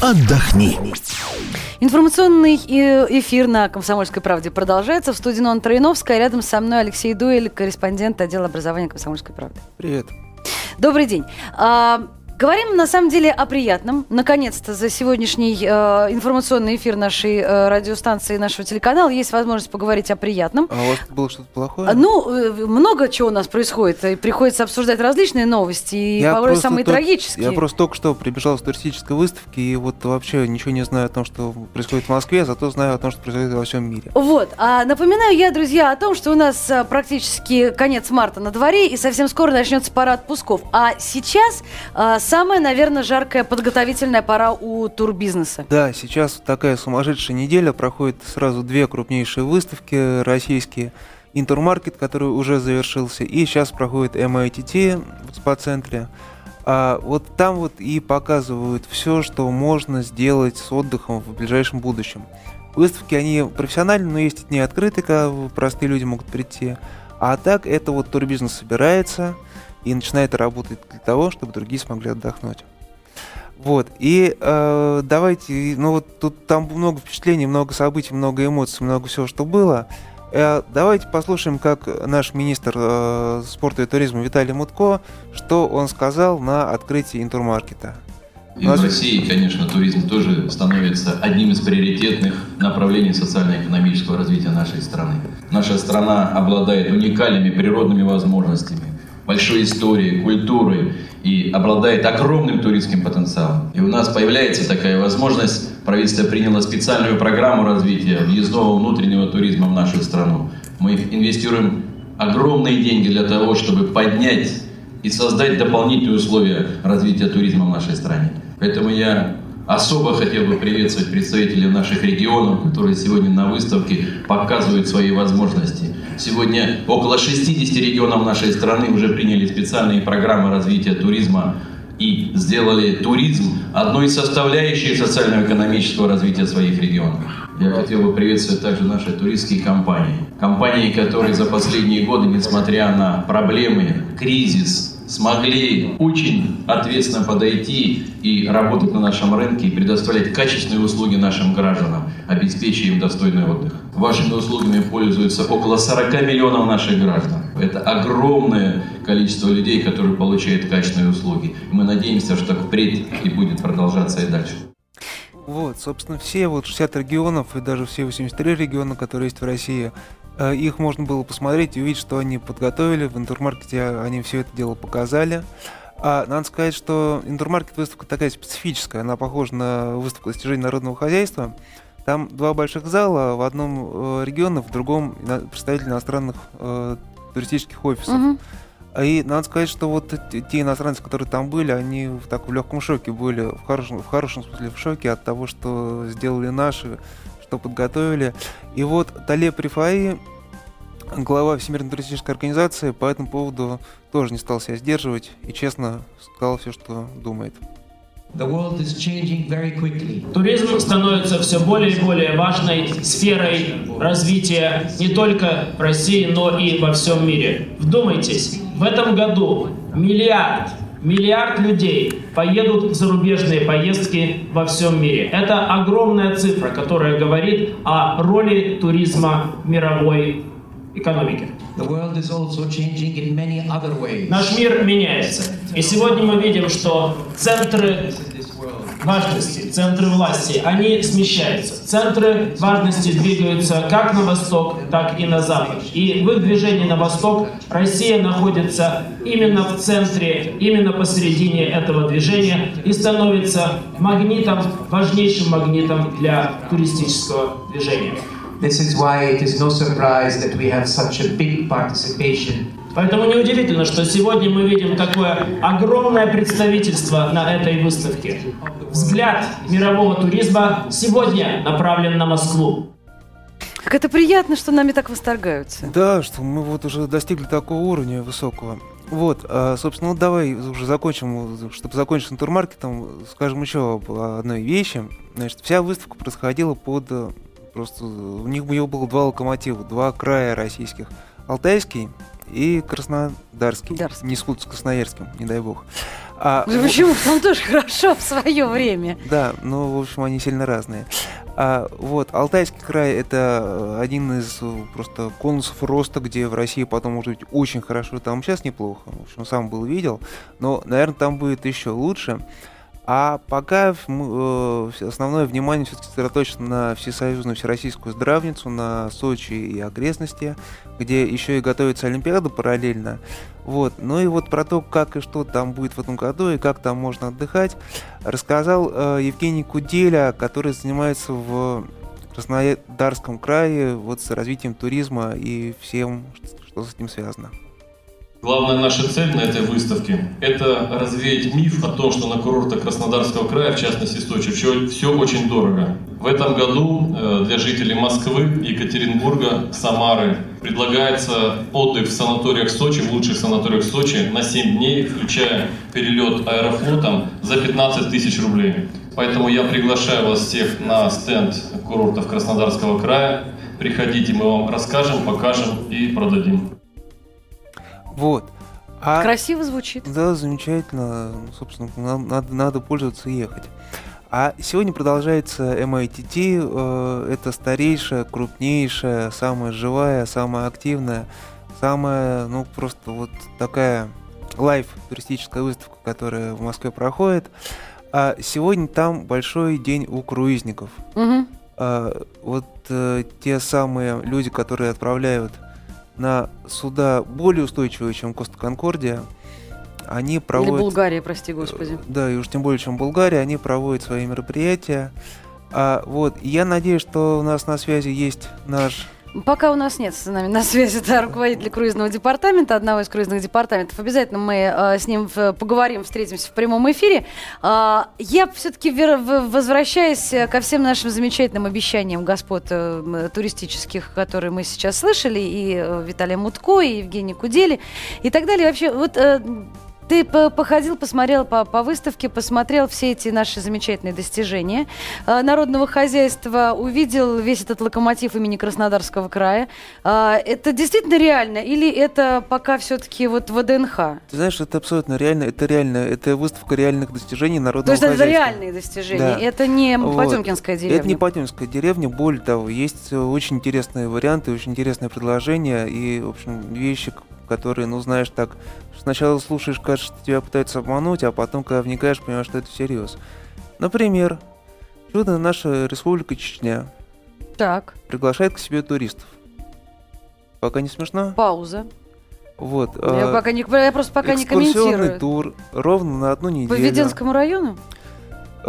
отдохни. Информационный эфир на «Комсомольской правде» продолжается. В студии Нона Троиновская. Рядом со мной Алексей Дуэль, корреспондент отдела образования «Комсомольской правды». Привет. Добрый день. А, Говорим на самом деле о приятном. Наконец-то за сегодняшний э, информационный эфир нашей э, радиостанции, нашего телеканала есть возможность поговорить о приятном. А у вас было что-то плохое? Ну, э, много чего у нас происходит. И приходится обсуждать различные новости, и я порой самые тот, трагические. Я просто только что прибежал с туристической выставки, и вот вообще ничего не знаю о том, что происходит в Москве, зато знаю о том, что происходит во всем мире. Вот. А напоминаю я, друзья, о том, что у нас э, практически конец марта на дворе, и совсем скоро начнется пара отпусков. А сейчас э, самая, наверное, жаркая подготовительная пора у турбизнеса. Да, сейчас такая сумасшедшая неделя. Проходит сразу две крупнейшие выставки российские. Интермаркет, который уже завершился, и сейчас проходит MITT в спа-центре. А вот там вот и показывают все, что можно сделать с отдыхом в ближайшем будущем. Выставки, они профессиональные, но есть не открытые, когда простые люди могут прийти. А так это вот турбизнес собирается, и начинает работать для того, чтобы другие смогли отдохнуть. Вот, и э, давайте, ну вот тут там много впечатлений, много событий, много эмоций, много всего, что было. Э, давайте послушаем, как наш министр э, спорта и туризма Виталий Мутко, что он сказал на открытии интурмаркета. И в России, конечно, туризм тоже становится одним из приоритетных направлений социально-экономического развития нашей страны. Наша страна обладает уникальными природными возможностями, большой историей, культурой и обладает огромным туристским потенциалом. И у нас появляется такая возможность, правительство приняло специальную программу развития въездного внутреннего туризма в нашу страну. Мы инвестируем огромные деньги для того, чтобы поднять и создать дополнительные условия развития туризма в нашей стране. Поэтому я особо хотел бы приветствовать представителей наших регионов, которые сегодня на выставке показывают свои возможности. Сегодня около 60 регионов нашей страны уже приняли специальные программы развития туризма и сделали туризм одной из составляющих социально-экономического развития своих регионов. Я хотел бы приветствовать также наши туристские компании. Компании, которые за последние годы, несмотря на проблемы, кризис, смогли очень ответственно подойти и работать на нашем рынке и предоставлять качественные услуги нашим гражданам, обеспечивая им достойный отдых. Вашими услугами пользуются около 40 миллионов наших граждан. Это огромное количество людей, которые получают качественные услуги. Мы надеемся, что впредь и будет продолжаться и дальше. Вот, собственно, все вот 60 регионов и даже все 83 региона, которые есть в России, их можно было посмотреть и увидеть, что они подготовили. В интермаркете они все это дело показали. А надо сказать, что интермаркет выставка такая специфическая. Она похожа на выставку достижений народного хозяйства. Там два больших зала, в одном э, регионе, в другом представители иностранных э, туристических офисов. Угу. И надо сказать, что вот те иностранцы, которые там были, они в таком легком шоке были, в хорошем, в хорошем смысле в шоке от того, что сделали наши что подготовили. И вот Талеб Рифаи, глава Всемирной туристической организации, по этому поводу тоже не стал себя сдерживать и честно сказал все, что думает. Туризм становится все более и более важной сферой развития не только России, но и во всем мире. Вдумайтесь, в этом году миллиард Миллиард людей поедут в зарубежные поездки во всем мире. Это огромная цифра, которая говорит о роли туризма в мировой экономике. Наш мир меняется. И сегодня мы видим, что центры важности, центры власти, они смещаются. Центры важности двигаются как на восток, так и на запад. И в их движении на восток Россия находится именно в центре, именно посередине этого движения и становится магнитом, важнейшим магнитом для туристического движения. This is why it is no surprise that we have such a big participation Поэтому неудивительно, что сегодня мы видим такое огромное представительство на этой выставке. Взгляд мирового туризма сегодня направлен на Москву. Как это приятно, что нами так восторгаются. Да, что мы вот уже достигли такого уровня высокого. Вот, а, собственно, ну давай уже закончим, чтобы закончить турмаркетом, скажем еще об одной вещи. Значит, вся выставка происходила под... Просто у них было два локомотива, два края российских. Алтайский и Краснодарский. Дарский. Не спутать с Красноярским, не дай бог. А, ну, почему? Там тоже хорошо в свое время. Да, ну, в общем, они сильно разные. А, вот, Алтайский край – это один из просто конусов роста, где в России потом может быть очень хорошо. Там сейчас неплохо, в общем, сам был, видел. Но, наверное, там будет еще лучше. А пока э, основное внимание все-таки сосредоточено на всесоюзную всероссийскую здравницу, на Сочи и окрестности, где еще и готовится Олимпиада параллельно. Вот. Ну и вот про то, как и что там будет в этом году и как там можно отдыхать, рассказал э, Евгений Куделя, который занимается в Краснодарском крае вот с развитием туризма и всем, что с этим связано. Главная наша цель на этой выставке – это развеять миф о том, что на курортах Краснодарского края, в частности Сочи, все, все очень дорого. В этом году э, для жителей Москвы, Екатеринбурга, Самары предлагается отдых в санаториях Сочи, в лучших санаториях Сочи на 7 дней, включая перелет аэрофлотом за 15 тысяч рублей. Поэтому я приглашаю вас всех на стенд курортов Краснодарского края. Приходите, мы вам расскажем, покажем и продадим. Вот. А, Красиво звучит. Да, замечательно. Ну, собственно, надо, надо пользоваться и ехать. А сегодня продолжается MITT. Э, это старейшая, крупнейшая, самая живая, самая активная, самая, ну, просто вот такая live туристическая выставка, которая в Москве проходит. А сегодня там большой день у круизников. Угу. А, вот э, те самые люди, которые отправляют на суда более устойчивые, чем Коста Конкордия, они проводят... Или Булгария, прости господи. Э, да, и уж тем более, чем Булгария, они проводят свои мероприятия. А, вот, я надеюсь, что у нас на связи есть наш Пока у нас нет с нами на связи да, руководитель круизного департамента, одного из круизных департаментов. Обязательно мы э, с ним поговорим, встретимся в прямом эфире. Э, я все-таки возвращаясь ко всем нашим замечательным обещаниям господ э, туристических, которые мы сейчас слышали, и э, Виталия Мутко, и Евгений Кудели, и так далее. Вообще, вот э, ты походил, посмотрел по, по выставке, посмотрел все эти наши замечательные достижения э, народного хозяйства, увидел весь этот локомотив имени Краснодарского края. Э, это действительно реально или это пока все-таки вот ВДНХ? Ты знаешь, это абсолютно реально. Это реально. Это выставка реальных достижений народного хозяйства. То есть это реальные достижения? Да. Это не вот. Потемкинская деревня? Это не Потемкинская деревня. Более того, есть очень интересные варианты, очень интересные предложения и, в общем, вещи, которые, ну, знаешь, так, сначала слушаешь, кажется, что тебя пытаются обмануть, а потом, когда вникаешь, понимаешь, что это всерьез. Например, чудо наша республика Чечня. Так. Приглашает к себе туристов. Пока не смешно? Пауза. Вот. Я, а, пока не, я просто пока не комментирую. тур ровно на одну неделю. По Веденскому району?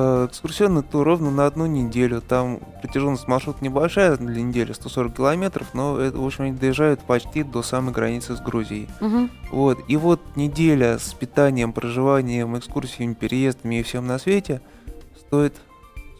Э, экскурсионный тур ровно на одну неделю. Там протяженность маршрута небольшая для недели, 140 километров, но, это, в общем, они доезжают почти до самой границы с Грузией. Угу. Вот. И вот неделя с питанием, проживанием, экскурсиями, переездами и всем на свете стоит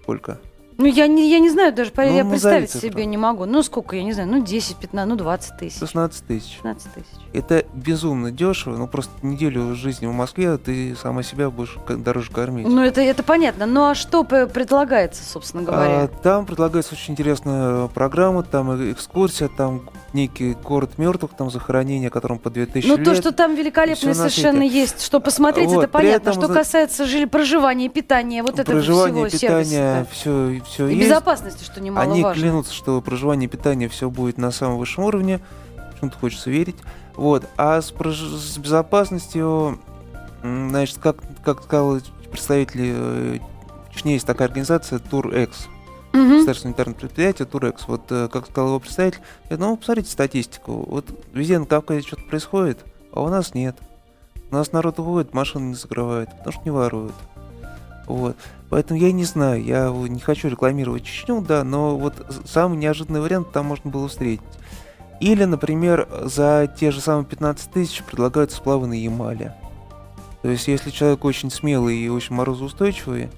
сколько? Ну, я не, я не знаю, даже ну, я представить себе не могу. Ну, сколько, я не знаю, ну, 10, 15, ну, 20 тысяч. 16 тысяч. 16 тысяч. Это безумно дешево, ну, просто неделю жизни в Москве ты сама себя будешь дороже кормить. Ну, это, это понятно. Ну, а что предлагается, собственно говоря? А, там предлагается очень интересная программа, там экскурсия, там некий город мертвых, там захоронение, которым по 2000 ну, лет. Ну, то, что там великолепно совершенно есть, что посмотреть, вот, это понятно. Этом, что касается жили, проживания, питания, вот этого всего питания, сервиса. все, все и есть. безопасности, что немаловажно. Они клянутся, что проживание и питание все будет на самом высшем уровне. Почему-то хочется верить. Вот. А с, с безопасностью, значит, как, как сказал представители э, Чечни, есть такая организация Туреx. Угу. Государственное унитарное предприятие Туреx. Вот, э, как сказал его представитель, ну, посмотрите статистику. Вот везде на Кавказе что-то происходит, а у нас нет. У нас народ уходит, машины не закрывают, потому что не воруют. Вот. Поэтому я не знаю, я не хочу рекламировать Чечню, да, но вот самый неожиданный вариант там можно было встретить. Или, например, за те же самые 15 тысяч предлагают сплавы на Ямале. То есть, если человек очень смелый и очень морозоустойчивый,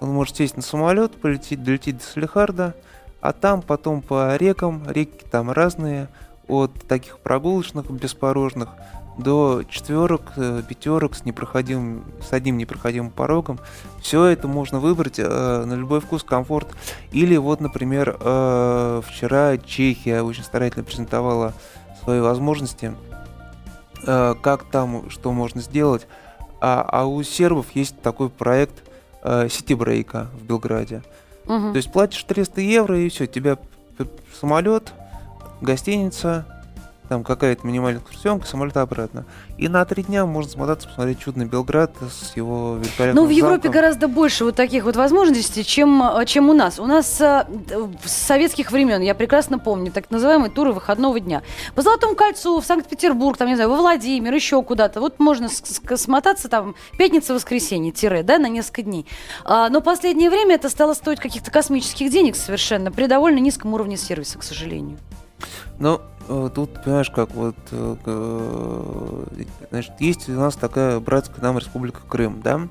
он может сесть на самолет, полететь, долететь до Салихарда, а там потом по рекам, реки там разные, от таких прогулочных, беспорожных, до четверок, э, пятерок с непроходимым, с одним непроходимым порогом. Все это можно выбрать э, на любой вкус, комфорт. Или вот, например, э, вчера Чехия очень старательно презентовала свои возможности, э, как там, что можно сделать. А, а у сербов есть такой проект э, сити-брейка в Белграде. Мгм. То есть платишь 300 евро, и все, тебя самолет, гостиница, там какая-то минимальная экскурсионка, самолет обратно. И на три дня можно смотаться, посмотреть чудный Белград с его великолепным Ну, в Европе замком. гораздо больше вот таких вот возможностей, чем, э, чем у нас. У нас э, с советских времен, я прекрасно помню, так называемые туры выходного дня. По Золотому кольцу, в Санкт-Петербург, там, не знаю, во Владимир, еще куда-то. Вот можно смотаться там пятница-воскресенье, тире, да, на несколько дней. А, но последнее время это стало стоить каких-то космических денег совершенно, при довольно низком уровне сервиса, к сожалению. Ну, э, тут, понимаешь, как вот, э, э, значит, есть у нас такая братская нам республика Крым, да?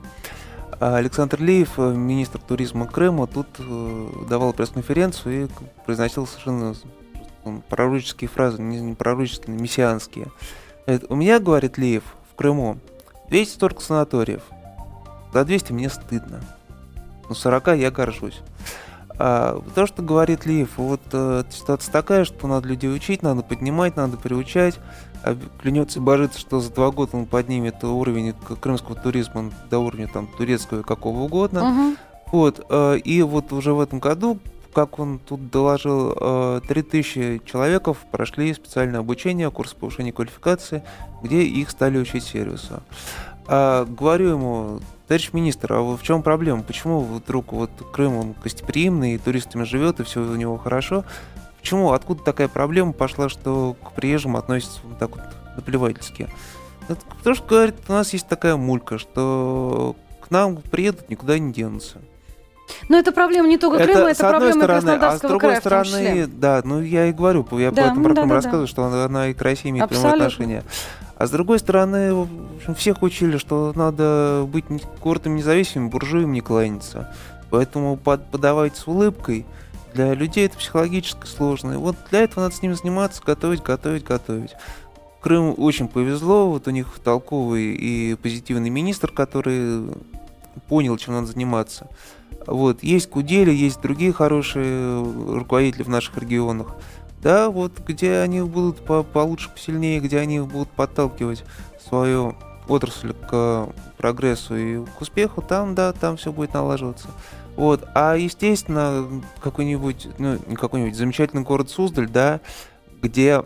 А Александр Леев, министр туризма Крыма, тут давал пресс-конференцию и произносил совершенно м, пророческие фразы, не, пророческие, мессианские. У меня, говорит Леев, в Крыму 240 санаториев. За 200 мне стыдно. Ну, 40 я горжусь. А, то, что говорит Лиев, вот э, ситуация такая, что надо людей учить, надо поднимать, надо приучать. А клянется и божится, что за два года он поднимет уровень крымского туризма до уровня там турецкого какого угодно. Мгм. Вот, э, и вот уже в этом году, как он тут доложил, э, 3000 человеков прошли специальное обучение, курс повышения квалификации, где их стали учить сервису. А, говорю ему, товарищ министр, а в чем проблема? Почему вдруг вот Крым, он гостеприимный, и туристами живет, и все у него хорошо? Почему, откуда такая проблема пошла, что к приезжим относятся вот так вот наплевательски? Это потому что, говорит, у нас есть такая мулька, что к нам приедут, никуда не денутся. Но это проблема не только Крыма, это проблема стороны, а с Краснодарского другой края стороны, да, ну я и говорю, я Да, поэтому ну про да, да, рассказываю, что она, она и к России имеет прямое Абсолютно. отношение. А с другой стороны, в общем, всех учили, что надо быть гордым, независимым, буржуем не кланяться. Поэтому под- подавать с улыбкой. Для людей это психологически сложно. И вот для этого надо с ними заниматься, готовить, готовить, готовить. Крыму очень повезло, вот у них толковый и позитивный министр, который понял, чем надо заниматься. Вот, есть Кудели, есть другие хорошие руководители в наших регионах. Да, вот где они будут по- получше, посильнее, где они будут подталкивать свою отрасль к прогрессу и к успеху, там, да, там все будет налаживаться. Вот, а естественно, какой-нибудь, ну, не какой-нибудь замечательный город Суздаль, да, где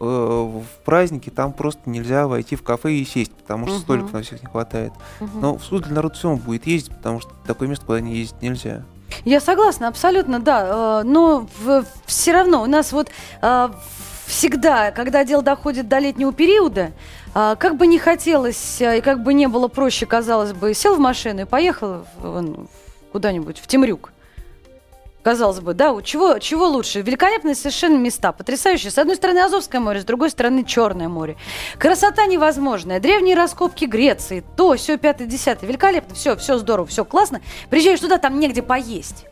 э, в праздники там просто нельзя войти в кафе и сесть, потому что Мгм. столиков на всех не хватает. Мгм. Но в Суздаль народ все будет ездить, потому что такое место, куда не ездить нельзя. Я согласна, абсолютно, да. э, Но все равно у нас вот э, всегда, когда дело доходит до летнего периода, э, как бы не хотелось и как бы не было проще, казалось бы, сел в машину и поехал куда-нибудь в Темрюк. Казалось бы, да, чего, чего лучше? Великолепные совершенно места, потрясающие. С одной стороны Азовское море, с другой стороны Черное море. Красота невозможная, древние раскопки Греции, то, все, пятое, десятое. Великолепно, все, все здорово, все классно. Приезжаешь туда, там негде поесть.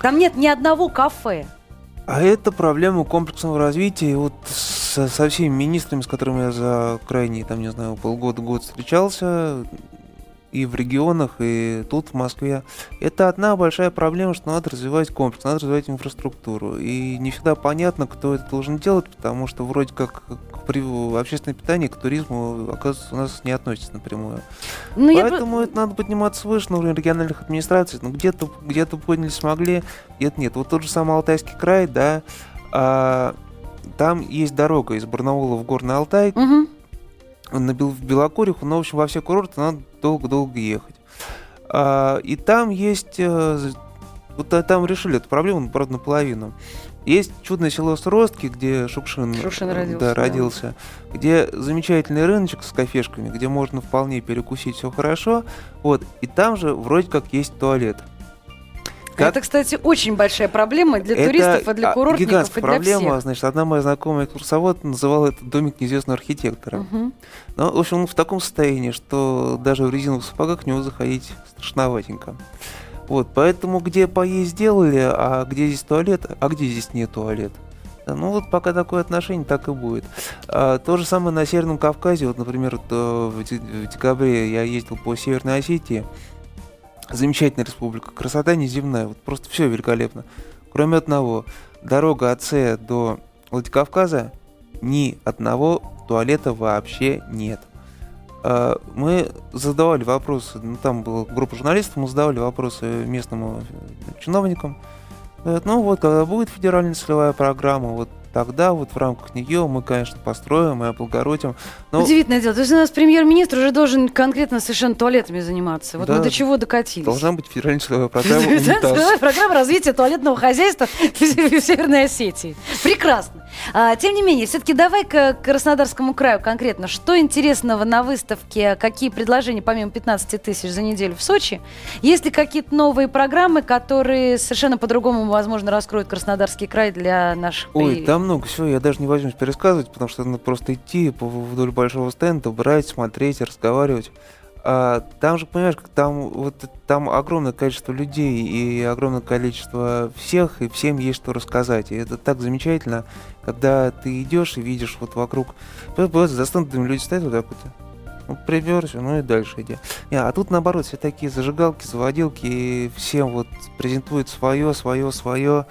Там нет ни одного кафе. А это проблема комплексного развития. И вот со, со всеми министрами, с которыми я за крайние, там, не знаю, полгода-год встречался, и в регионах, и тут, в Москве, это одна большая проблема, что надо развивать комплекс, надо развивать инфраструктуру. И не всегда понятно, кто это должен делать, потому что вроде как к общественное питание к туризму, оказывается, у нас не относится напрямую. Ну, я Поэтому это надо подниматься выше на уровень региональных администраций. Ну, где-то где подняли смогли, где-то нет. Вот тот же самый Алтайский край, да, а, там есть дорога из Барнаула в Горный Алтай, Мгм. На Бел- в Белокуриху, но, в общем, во все курорты надо долго-долго ехать. А, и там есть... э, Вот там решили эту проблему, ну, правда, наполовину. Есть чудное село Сростки, где Шукшин, Шукшин э, родился, да, да. родился, где замечательный рыночек с кафешками, где можно вполне перекусить, все хорошо. Вот. И там же вроде как есть туалет. Как- Это, кстати, очень большая проблема для Это, туристов и для а, курортников, гигантская и для проблема. всех. Значит, одна моя знакомая экскурсовод называла это домик неизвестного архитектора. Мгм. Ну, в общем, он в таком состоянии, что даже в резиновых сапогах в него заходить страшноватенько. Вот, поэтому где поесть сделали, а где здесь туалет, а где здесь нет туалета. Да, Ну вот пока такое отношение, так и будет. А, то же самое на Северном Кавказе. Вот, например, э, в декабре я ездил по Северной Осетии. Замечательная республика. Красота неземная. Вот просто все великолепно. Кроме одного. Дорога от С до Владикавказа ни одного туалета вообще нет. А, мы задавали вопросы, ну, там была группа журналистов, мы задавали вопросы местным чиновникам. Ну вот, когда будет федеральная целевая программа, вот тогда вот в рамках нее мы, конечно, построим и облагородим. Но... Удивительное дело. То есть у нас премьер-министр уже должен конкретно совершенно туалетами заниматься. Вот да, мы до чего докатились. Должна быть федеральная программа. Программа развития туалетного хозяйства в Северной Осетии. Прекрасно. А, тем не менее, все-таки давай к Краснодарскому краю конкретно. Что интересного на выставке? Какие предложения, помимо 15 тысяч за неделю в Сочи? Есть ли какие-то новые программы, которые совершенно по-другому, возможно, раскроют Краснодарский край для наших Ой, там много всего, я даже не возьмусь пересказывать, потому что надо просто идти вдоль большого стенда, брать, смотреть, разговаривать. А, там же, понимаешь, там, вот, там огромное количество людей и огромное количество всех, и всем есть что рассказать. И это так замечательно, когда ты идешь и видишь вот вокруг... Бывает, за люди стоят вот так вот, ну, приперся, ну и дальше иди. Не, а тут наоборот, все такие зажигалки, заводилки, и всем вот презентуют свое, свое, свое.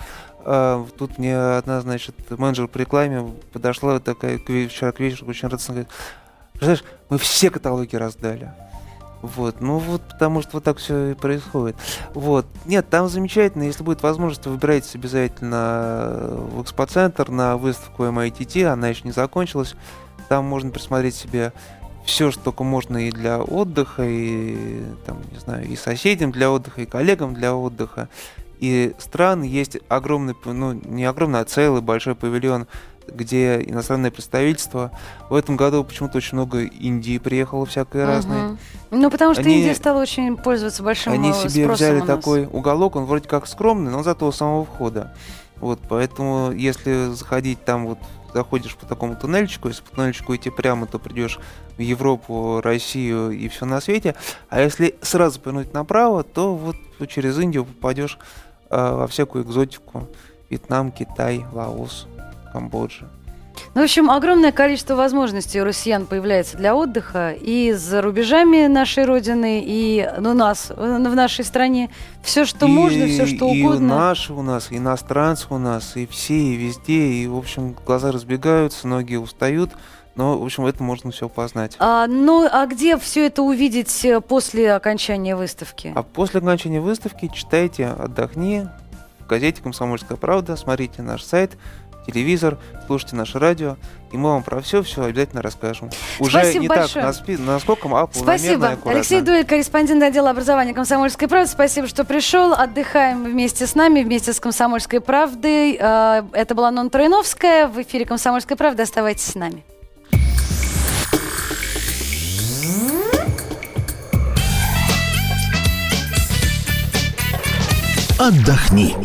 А, тут мне одна, значит, менеджер по рекламе подошла такая вчера к вечеру, очень радостно говорит, знаешь, мы все каталоги раздали. Вот, ну вот, потому что вот так все и происходит. Вот, нет, там замечательно, если будет возможность, выбирайтесь обязательно в экспоцентр на выставку MITT, она еще не закончилась. Там можно присмотреть себе все, что только можно и для отдыха, и там, не знаю, и соседям для отдыха, и коллегам для отдыха. И стран есть огромный, ну не огромный, а целый большой павильон где иностранное представительство. В этом году почему-то очень много Индии приехало всякое угу. разное. Ну, потому что они, Индия стала очень пользоваться большим Они себе взяли такой уголок, он вроде как скромный, но зато у самого входа. Вот, поэтому, если заходить там вот заходишь по такому туннельчику, если по туннельчику идти прямо, то придешь в Европу, Россию и все на свете. А если сразу повернуть направо, то вот через Индию попадешь э, во всякую экзотику. Вьетнам, Китай, Лаос. Камбоджи. Ну, в общем, огромное количество возможностей у россиян появляется для отдыха и за рубежами нашей родины, и ну, нас, в нашей стране. Все, что и, можно, все, что и угодно. И наши у нас, и иностранцы у нас, и все, и везде. И, в общем, глаза разбегаются, ноги устают. Но, в общем, это можно все познать. А, ну, а где все это увидеть э, после окончания выставки? А после окончания выставки читайте «Отдохни» в газете «Комсомольская правда», смотрите наш сайт – телевизор, слушайте наше радио, и мы вам про все все обязательно расскажем. Уже Спасибо не большое. так наспи, насколько, а Спасибо. Алексей Дуэль, корреспондент отдела образования «Комсомольской правды». Спасибо, что пришел. Отдыхаем вместе с нами, вместе с «Комсомольской правдой». Э, это была Нон Троиновская. В эфире «Комсомольской правды». Оставайтесь с нами. Отдохни.